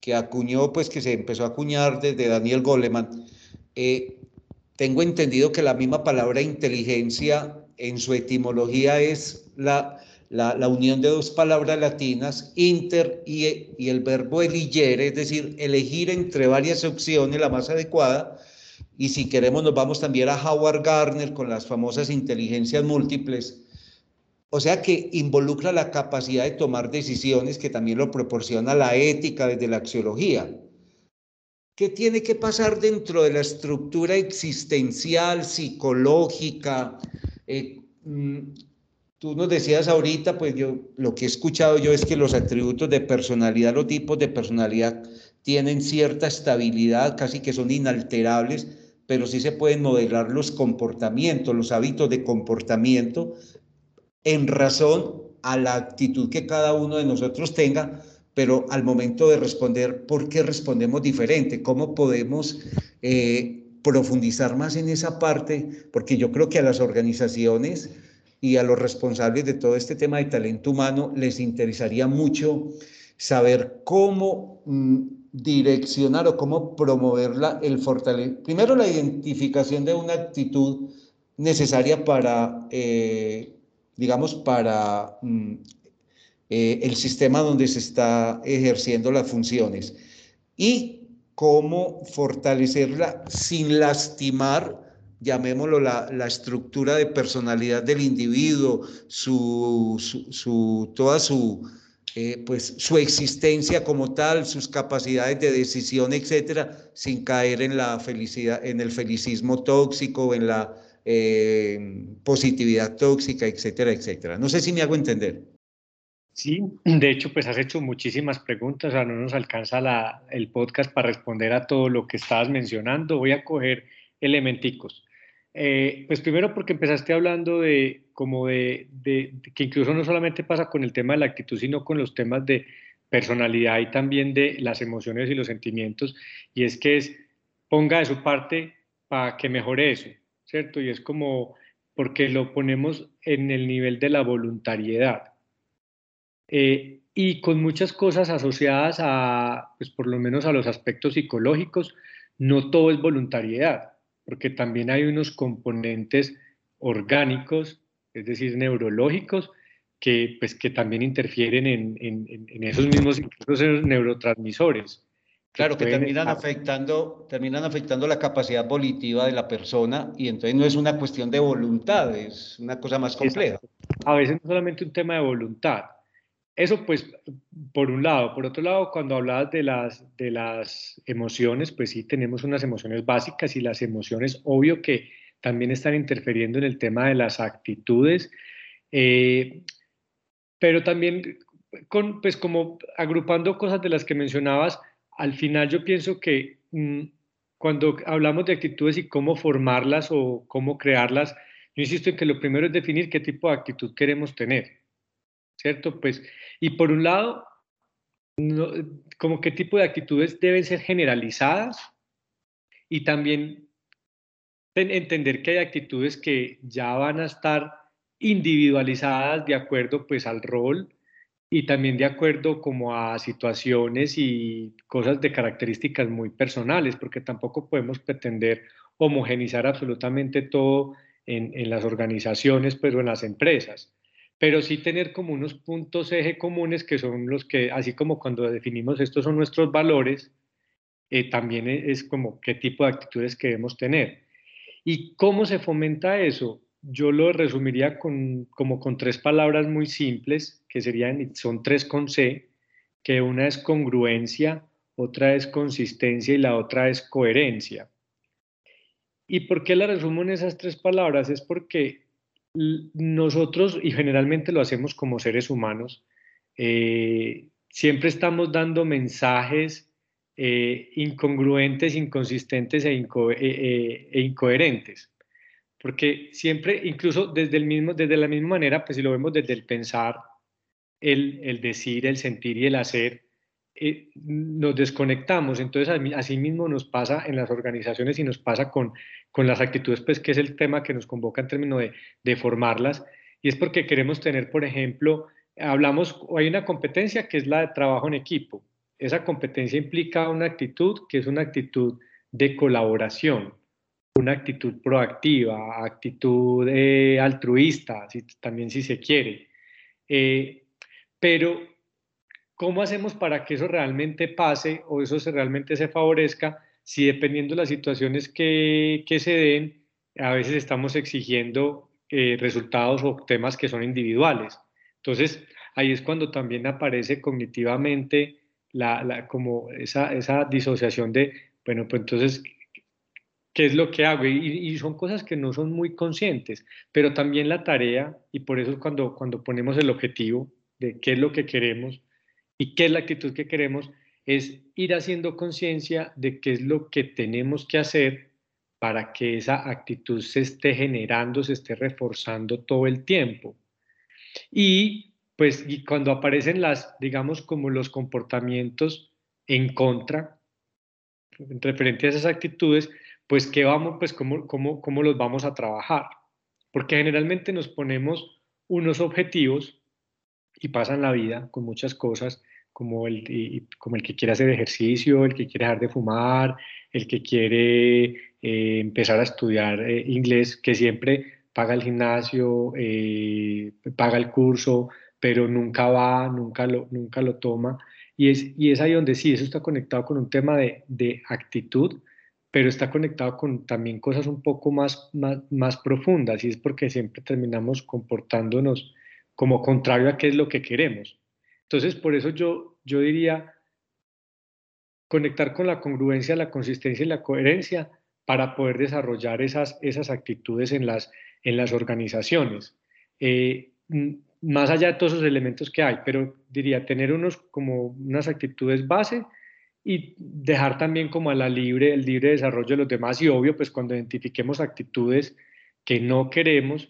que acuñó, pues que se empezó a acuñar desde Daniel Goleman, eh, tengo entendido que la misma palabra inteligencia en su etimología es la la, unión de dos palabras latinas, inter y, el verbo eligere, es decir, elegir entre varias opciones la más adecuada. Y si queremos, nos vamos también a Howard Gardner con las famosas inteligencias múltiples. O sea que involucra la capacidad de tomar decisiones que también lo proporciona la ética desde la axiología. ¿Qué tiene que pasar dentro de la estructura existencial, psicológica? Eh, mm, Tú nos decías ahorita, pues yo lo que he escuchado yo es que los atributos de personalidad, los tipos de personalidad tienen cierta estabilidad, casi que son inalterables, pero sí se pueden modelar los comportamientos, los hábitos de comportamiento en razón a la actitud que cada uno de nosotros tenga, pero al momento de responder, ¿por qué respondemos diferente? ¿Cómo podemos eh, profundizar más en esa parte? Porque yo creo que a las organizaciones y a los responsables de todo este tema de talento humano les interesaría mucho saber cómo mm, direccionar o cómo promover la, el fortalecimiento. Primero, la identificación de una actitud necesaria para, eh, digamos, para mm, eh, el sistema donde se está ejerciendo las funciones y cómo fortalecerla sin lastimar llamémoslo la, la, estructura de personalidad del individuo, su, su, toda su, eh, pues, su existencia como tal, sus capacidades de decisión, etcétera, sin caer en la felicidad, en el felicismo tóxico, en la eh, positividad tóxica, etcétera, etcétera. No sé si me hago entender. Sí, de hecho, pues has hecho muchísimas preguntas, o no nos alcanza la, el podcast para responder a todo lo que estabas mencionando. Voy a coger elementicos. Eh, pues primero porque empezaste hablando de como de, que incluso no solamente pasa con el tema de la actitud, sino con los temas de personalidad y también de las emociones y los sentimientos, y es que es ponga de su parte para que mejore eso, ¿cierto? Y es como porque lo ponemos en el nivel de la voluntariedad. Eh, y con muchas cosas asociadas a, pues por lo menos a los aspectos psicológicos, no todo es voluntariedad porque también hay unos componentes orgánicos, es decir, neurológicos, que, pues, que también interfieren en, en, esos mismos neurotransmisores. Claro, que, terminan afectando, terminan afectando la capacidad volitiva de la persona y entonces no es una cuestión de voluntad, es una cosa más compleja. A veces no solamente un tema de voluntad, eso pues por un lado. Por otro lado, cuando hablabas de las, de las emociones, pues sí tenemos unas emociones básicas y las emociones, obvio que también están interfiriendo en el tema de las actitudes, eh, pero también con, pues como agrupando cosas de las que mencionabas, al final yo pienso que mm, cuando hablamos de actitudes y cómo formarlas o cómo crearlas, yo insisto en que lo primero es definir qué tipo de actitud queremos tener, ¿cierto? Pues y por un lado, como qué tipo de actitudes deben ser generalizadas y también entender que hay actitudes que ya van a estar individualizadas de acuerdo pues al rol y también de acuerdo como a situaciones y cosas de características muy personales, porque tampoco podemos pretender homogenizar absolutamente todo en, en las organizaciones pues, o en las empresas pero sí tener como unos puntos eje comunes que son los que, así como cuando definimos estos son nuestros valores, eh, también e, es como qué tipo de actitudes queremos tener. ¿Y cómo se fomenta eso? Yo lo resumiría con, como con tres palabras muy simples, que serían, son tres con C, que una es congruencia, otra es consistencia y la otra es coherencia. ¿Y por qué la resumo en esas tres palabras? Es porque nosotros, y generalmente lo hacemos como seres humanos, eh, siempre estamos dando mensajes eh, incongruentes, inconsistentes e, eh, e, incoherentes. Porque siempre, incluso desde, el mismo, desde la misma manera, pues si lo vemos desde el pensar, el, el decir, el sentir y el hacer, eh, nos desconectamos. Entonces, así mismo nos pasa en las organizaciones y nos pasa con, con las actitudes, pues que es el tema que nos convoca en términos de, de formarlas. Y es porque queremos tener, por ejemplo, hablamos, hay una competencia que es la de trabajo en equipo. Esa competencia implica una actitud que es una actitud de colaboración, una actitud proactiva, actitud eh, altruista, también si se quiere. Eh, pero ¿Cómo hacemos para que eso realmente pase o eso se, realmente se favorezca si dependiendo de las situaciones que, que se den, a veces estamos exigiendo eh, resultados o temas que son individuales? Entonces, ahí es cuando también aparece cognitivamente la, la, como esa, esa disociación de, bueno, pues entonces, qué es lo que hago y, y, son cosas que no son muy conscientes, pero también la tarea, y por eso cuando, cuando ponemos el objetivo de qué es lo que queremos, ¿Y qué es la actitud que queremos? Es ir haciendo conciencia de qué es lo que tenemos que hacer para que esa actitud se esté generando, se esté reforzando todo el tiempo. Y pues y cuando aparecen las, digamos, como los comportamientos en contra, referente a esas actitudes, pues qué vamos, pues cómo, cómo, cómo los vamos a trabajar. Porque generalmente nos ponemos unos objetivos y pasan la vida con muchas cosas, como el, como el que quiere hacer ejercicio, el que quiere dejar de fumar, el que quiere eh, empezar a estudiar eh, inglés, que siempre paga el gimnasio, eh, paga el curso, pero nunca va, nunca lo, nunca lo toma. Y es, y es ahí donde sí, eso está conectado con un tema de, de actitud, pero está conectado con también cosas un poco más, más, más profundas y es porque siempre terminamos comportándonos como contrario a qué es lo que queremos. Entonces, por eso yo, yo diría conectar con la congruencia, la consistencia y la coherencia para poder desarrollar esas, esas actitudes en las, en las organizaciones. Eh, más allá de todos esos elementos que hay, pero diría tener unos como unas actitudes base y dejar también como a la libre, el libre desarrollo de los demás y obvio, pues cuando identifiquemos actitudes que no queremos,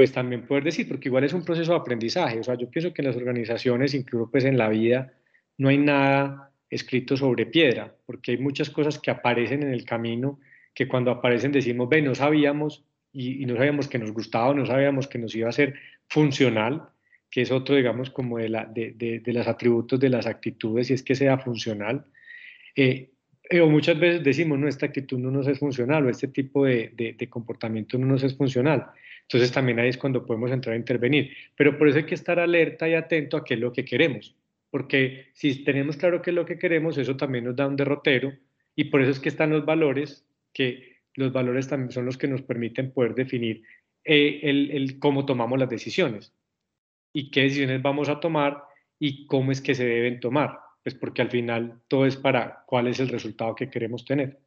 pues también poder decir, porque igual es un proceso de aprendizaje, o sea, yo pienso que en las organizaciones, incluso pues en la vida, no hay nada escrito sobre piedra, porque hay muchas cosas que aparecen en el camino que cuando aparecen decimos, ve, no sabíamos y, no sabíamos que nos gustaba, no sabíamos que nos iba a ser funcional, que es otro, digamos, como de, la, de, de, los atributos de las actitudes, y es que sea funcional. Eh, o muchas veces decimos, no, esta actitud no nos es funcional o este tipo de, de, comportamiento no nos es funcional. Entonces también ahí es cuando podemos entrar a intervenir. Pero por eso hay que estar alerta y atento a qué es lo que queremos. Porque si tenemos claro qué es lo que queremos, eso también nos da un derrotero. Y por eso es que están los valores, que los valores también son los que nos permiten poder definir eh, el, el cómo tomamos las decisiones y qué decisiones vamos a tomar y cómo es que se deben tomar pues porque al final todo es para cuál es el resultado que queremos tener.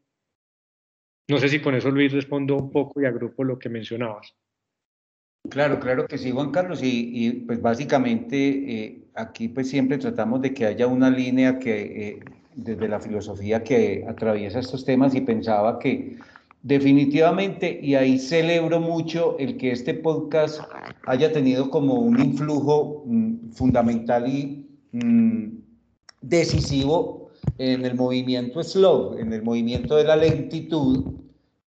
No sé si con eso Luis respondo un poco y agrupo lo que mencionabas. Claro, claro que sí, Juan Carlos, y, pues básicamente eh, aquí pues siempre tratamos de que haya una línea que eh, desde la filosofía que atraviesa estos temas y pensaba que definitivamente, y ahí celebro mucho el que este podcast haya tenido como un influjo mm, fundamental y mm, decisivo en el movimiento slow, en el movimiento de la lentitud,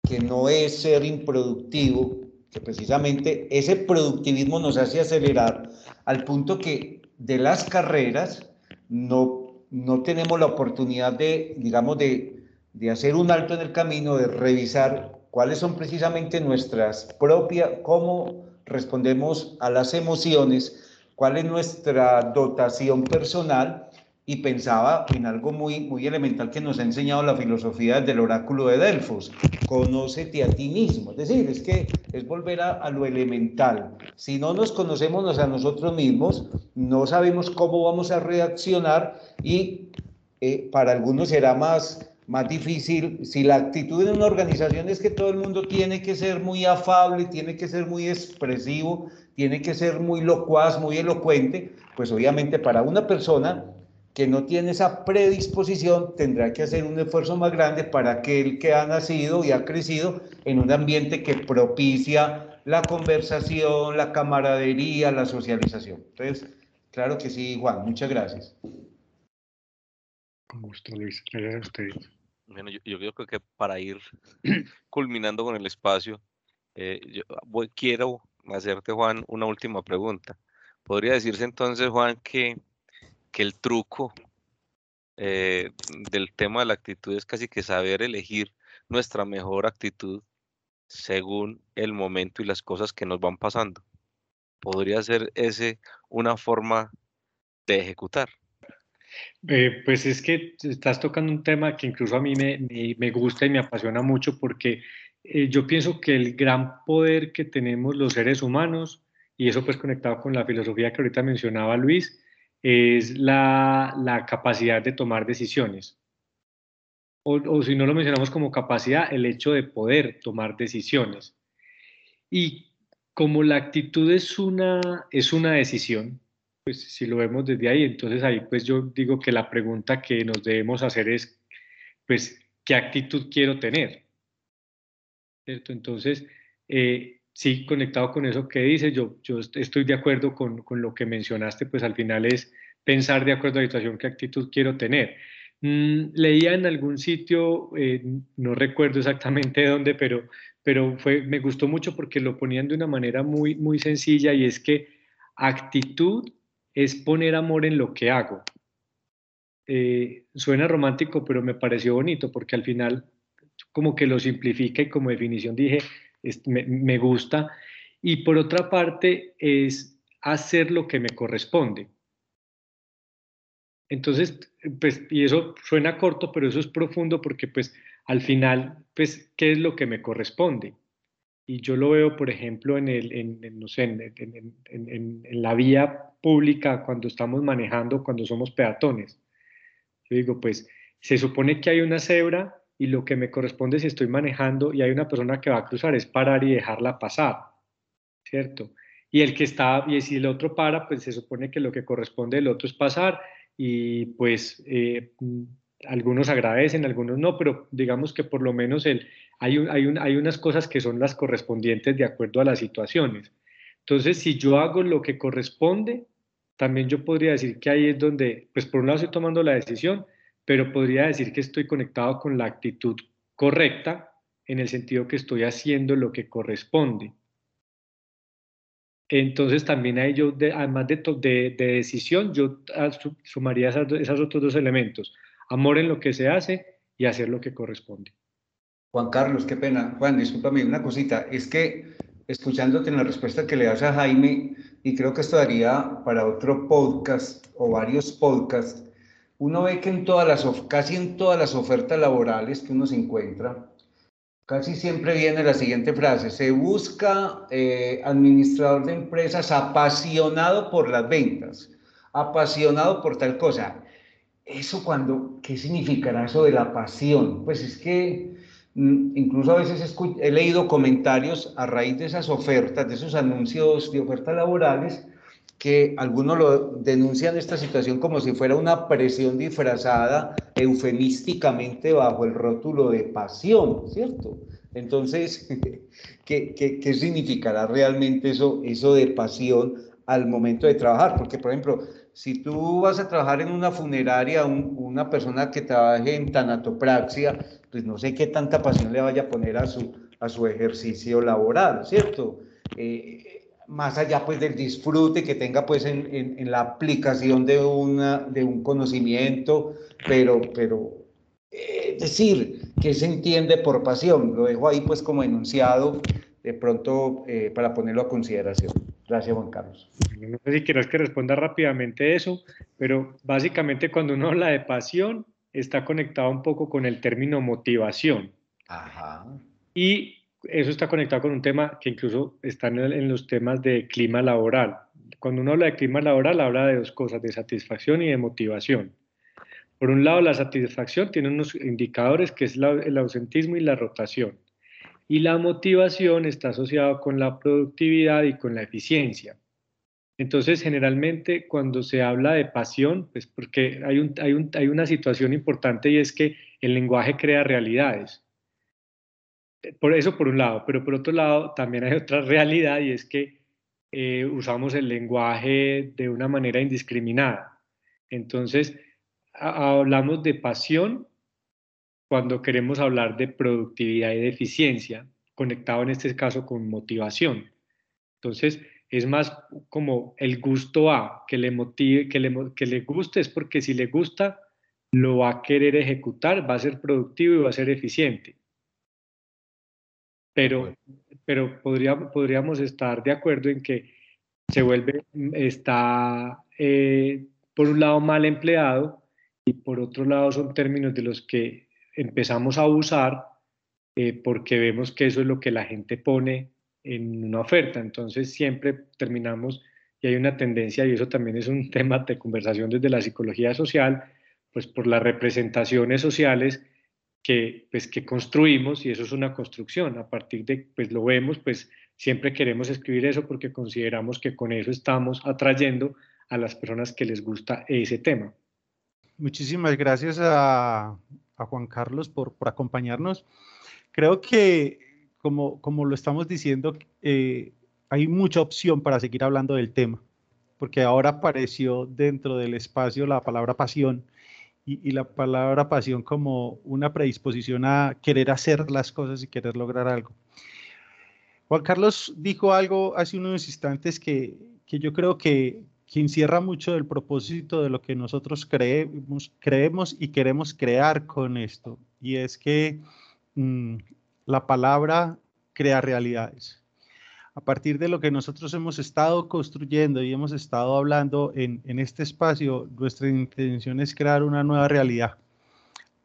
que no es ser improductivo, que precisamente ese productivismo nos hace acelerar al punto que de las carreras no, no tenemos la oportunidad de, digamos, de, de hacer un alto en el camino, de revisar cuáles son precisamente nuestras propias, cómo respondemos a las emociones, cuál es nuestra dotación personal y pensaba en algo muy, muy elemental que nos ha enseñado la filosofía del oráculo de Delfos, conócete a ti mismo, es decir, es que es volver a, lo elemental. Si no nos conocemos a nosotros mismos, no sabemos cómo vamos a reaccionar y eh, para algunos será más, más difícil, si la actitud en una organización es que todo el mundo tiene que ser muy afable, tiene que ser muy expresivo, tiene que ser muy locuaz, muy elocuente, pues obviamente para una persona que no tiene esa predisposición tendrá que hacer un esfuerzo más grande para aquel que ha nacido y ha crecido en un ambiente que propicia la conversación, la camaradería, la socialización. Entonces, claro que sí, Juan, muchas gracias. Con gusto, Luis. Gracias a ustedes. Bueno, yo, yo creo que para ir culminando con el espacio, eh, yo quiero hacerte, Juan, una última pregunta. ¿Podría decirse entonces, Juan, que que el truco eh, del tema de la actitud es casi que saber elegir nuestra mejor actitud según el momento y las cosas que nos van pasando. Podría ser ese una forma de ejecutar. Eh, pues es que estás tocando un tema que incluso a mí me, me, gusta y me apasiona mucho porque eh, yo pienso que el gran poder que tenemos los seres humanos, y eso pues conectado con la filosofía que ahorita mencionaba Luis, es la, capacidad de tomar decisiones. O, si no lo mencionamos como capacidad, el hecho de poder tomar decisiones. Y como la actitud es una, es una decisión, pues si lo vemos desde ahí, entonces ahí pues yo digo que la pregunta que nos debemos hacer es, pues, ¿qué actitud quiero tener? ¿Cierto? Entonces, eh, sí, conectado con eso que dice, yo, yo estoy de acuerdo con, con, lo que mencionaste, pues al final es pensar de acuerdo a la situación qué actitud quiero tener. Mm, leía en algún sitio, eh, no recuerdo exactamente dónde, pero, pero fue, me gustó mucho porque lo ponían de una manera muy, muy sencilla y es que actitud es poner amor en lo que hago. Eh, suena romántico, pero me pareció bonito porque al final como que lo simplifica y como definición dije, me, gusta. Y por otra parte, es hacer lo que me corresponde. Entonces, pues, y eso suena corto, pero eso es profundo porque, pues, al final, pues, ¿qué es lo que me corresponde? Y yo lo veo, por ejemplo, en, el, no sé, en, en, la vía pública cuando estamos manejando, cuando somos peatones. Yo digo, pues, se supone que hay una cebra y lo que me corresponde si estoy manejando y hay una persona que va a cruzar es parar y dejarla pasar, ¿cierto? Y el que está, y si el otro para, pues se supone que lo que corresponde del otro es pasar y pues eh, algunos agradecen, algunos no, pero digamos que por lo menos el, hay, hay, hay unas cosas que son las correspondientes de acuerdo a las situaciones. Entonces, si yo hago lo que corresponde, también yo podría decir que ahí es donde, pues por un lado estoy tomando la decisión, pero podría decir que estoy conectado con la actitud correcta en el sentido que estoy haciendo lo que corresponde. Entonces también hay yo, además de, de, decisión, yo ah, sumaría esos otros dos elementos, amor en lo que se hace y hacer lo que corresponde. Juan Carlos, qué pena. Juan, discúlpame una cosita, es que escuchándote en la respuesta que le das a Jaime, y creo que esto daría para otro podcast o varios podcasts, uno ve que en todas las, casi en todas las ofertas laborales que uno se encuentra, Casi siempre viene la siguiente frase, se busca eh, administrador de empresas apasionado por las ventas, apasionado por tal cosa. Eso cuando, ¿qué significará eso de la pasión? Pues es que mm, incluso a veces he leído comentarios a raíz de esas ofertas, de esos anuncios de ofertas laborales, que algunos lo denuncian esta situación como si fuera una presión disfrazada eufemísticamente bajo el rótulo de pasión, ¿cierto? Entonces, ¿qué, qué, qué significará realmente eso, eso de pasión al momento de trabajar? Porque, por ejemplo, si tú vas a trabajar en una funeraria, una persona que trabaje en tanatopraxia, pues no sé qué tanta pasión le vaya a poner a su, a su ejercicio laboral, ¿cierto? Eh, más allá pues del disfrute que tenga pues en, en, la aplicación de, una, de un conocimiento, pero, pero eh, decir, que se entiende por pasión, lo dejo ahí pues como enunciado de pronto eh, para ponerlo a consideración. Gracias Juan Carlos. No sé si quieres que responda rápidamente eso, pero básicamente cuando uno habla de pasión está conectado un poco con el término motivación. Ajá. Y eso está conectado con un tema que incluso está en, los temas de clima laboral. Cuando uno habla de clima laboral, habla de dos cosas, de satisfacción y de motivación. Por un lado, la satisfacción tiene unos indicadores que es el ausentismo y la rotación. Y la motivación está asociada con la productividad y con la eficiencia. Entonces, generalmente cuando se habla de pasión, pues porque hay, un, hay, un, hay una situación importante y es que el lenguaje crea realidades. Por eso por un lado, pero por otro lado también hay otra realidad y es que eh, usamos el lenguaje de una manera indiscriminada. Entonces, hablamos de pasión cuando queremos hablar de productividad y de eficiencia, conectado en este caso con motivación. Entonces, es más como el gusto a, que le motive, que le, que le guste, es porque si le gusta, lo va a querer ejecutar, va a ser productivo y va a ser eficiente pero, pero podríamos estar de acuerdo en que se vuelve, está eh, por un lado mal empleado y por otro lado son términos de los que empezamos a usar eh, porque vemos que eso es lo que la gente pone en una oferta. Entonces siempre terminamos y hay una tendencia, y eso también es un tema de conversación desde la psicología social, pues por las representaciones sociales que, pues, que construimos y eso es una construcción. A partir de, pues lo vemos, pues siempre queremos escribir eso porque consideramos que con eso estamos atrayendo a las personas que les gusta ese tema. Muchísimas gracias a, a Juan Carlos por, por, acompañarnos. Creo que, como, como lo estamos diciendo, eh, hay mucha opción para seguir hablando del tema, porque ahora apareció dentro del espacio la palabra pasión y, la palabra pasión como una predisposición a querer hacer las cosas y querer lograr algo. Juan Carlos dijo algo hace unos instantes que, que yo creo que, que, encierra mucho del propósito de lo que nosotros creemos, creemos y queremos crear con esto, y es que mm, la palabra crea realidades. A partir de lo que nosotros hemos estado construyendo y hemos estado hablando en, este espacio, nuestra intención es crear una nueva realidad.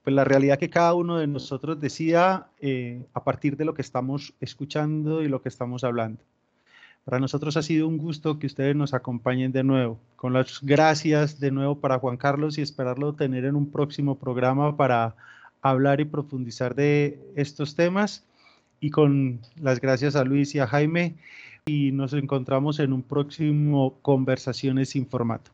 Pues la realidad que cada uno de nosotros decida eh, a partir de lo que estamos escuchando y lo que estamos hablando. Para nosotros ha sido un gusto que ustedes nos acompañen de nuevo. Con las gracias de nuevo para Juan Carlos y esperarlo tener en un próximo programa para hablar y profundizar de estos temas y con las gracias a Luis y a Jaime y nos encontramos en un próximo Conversaciones sin formato.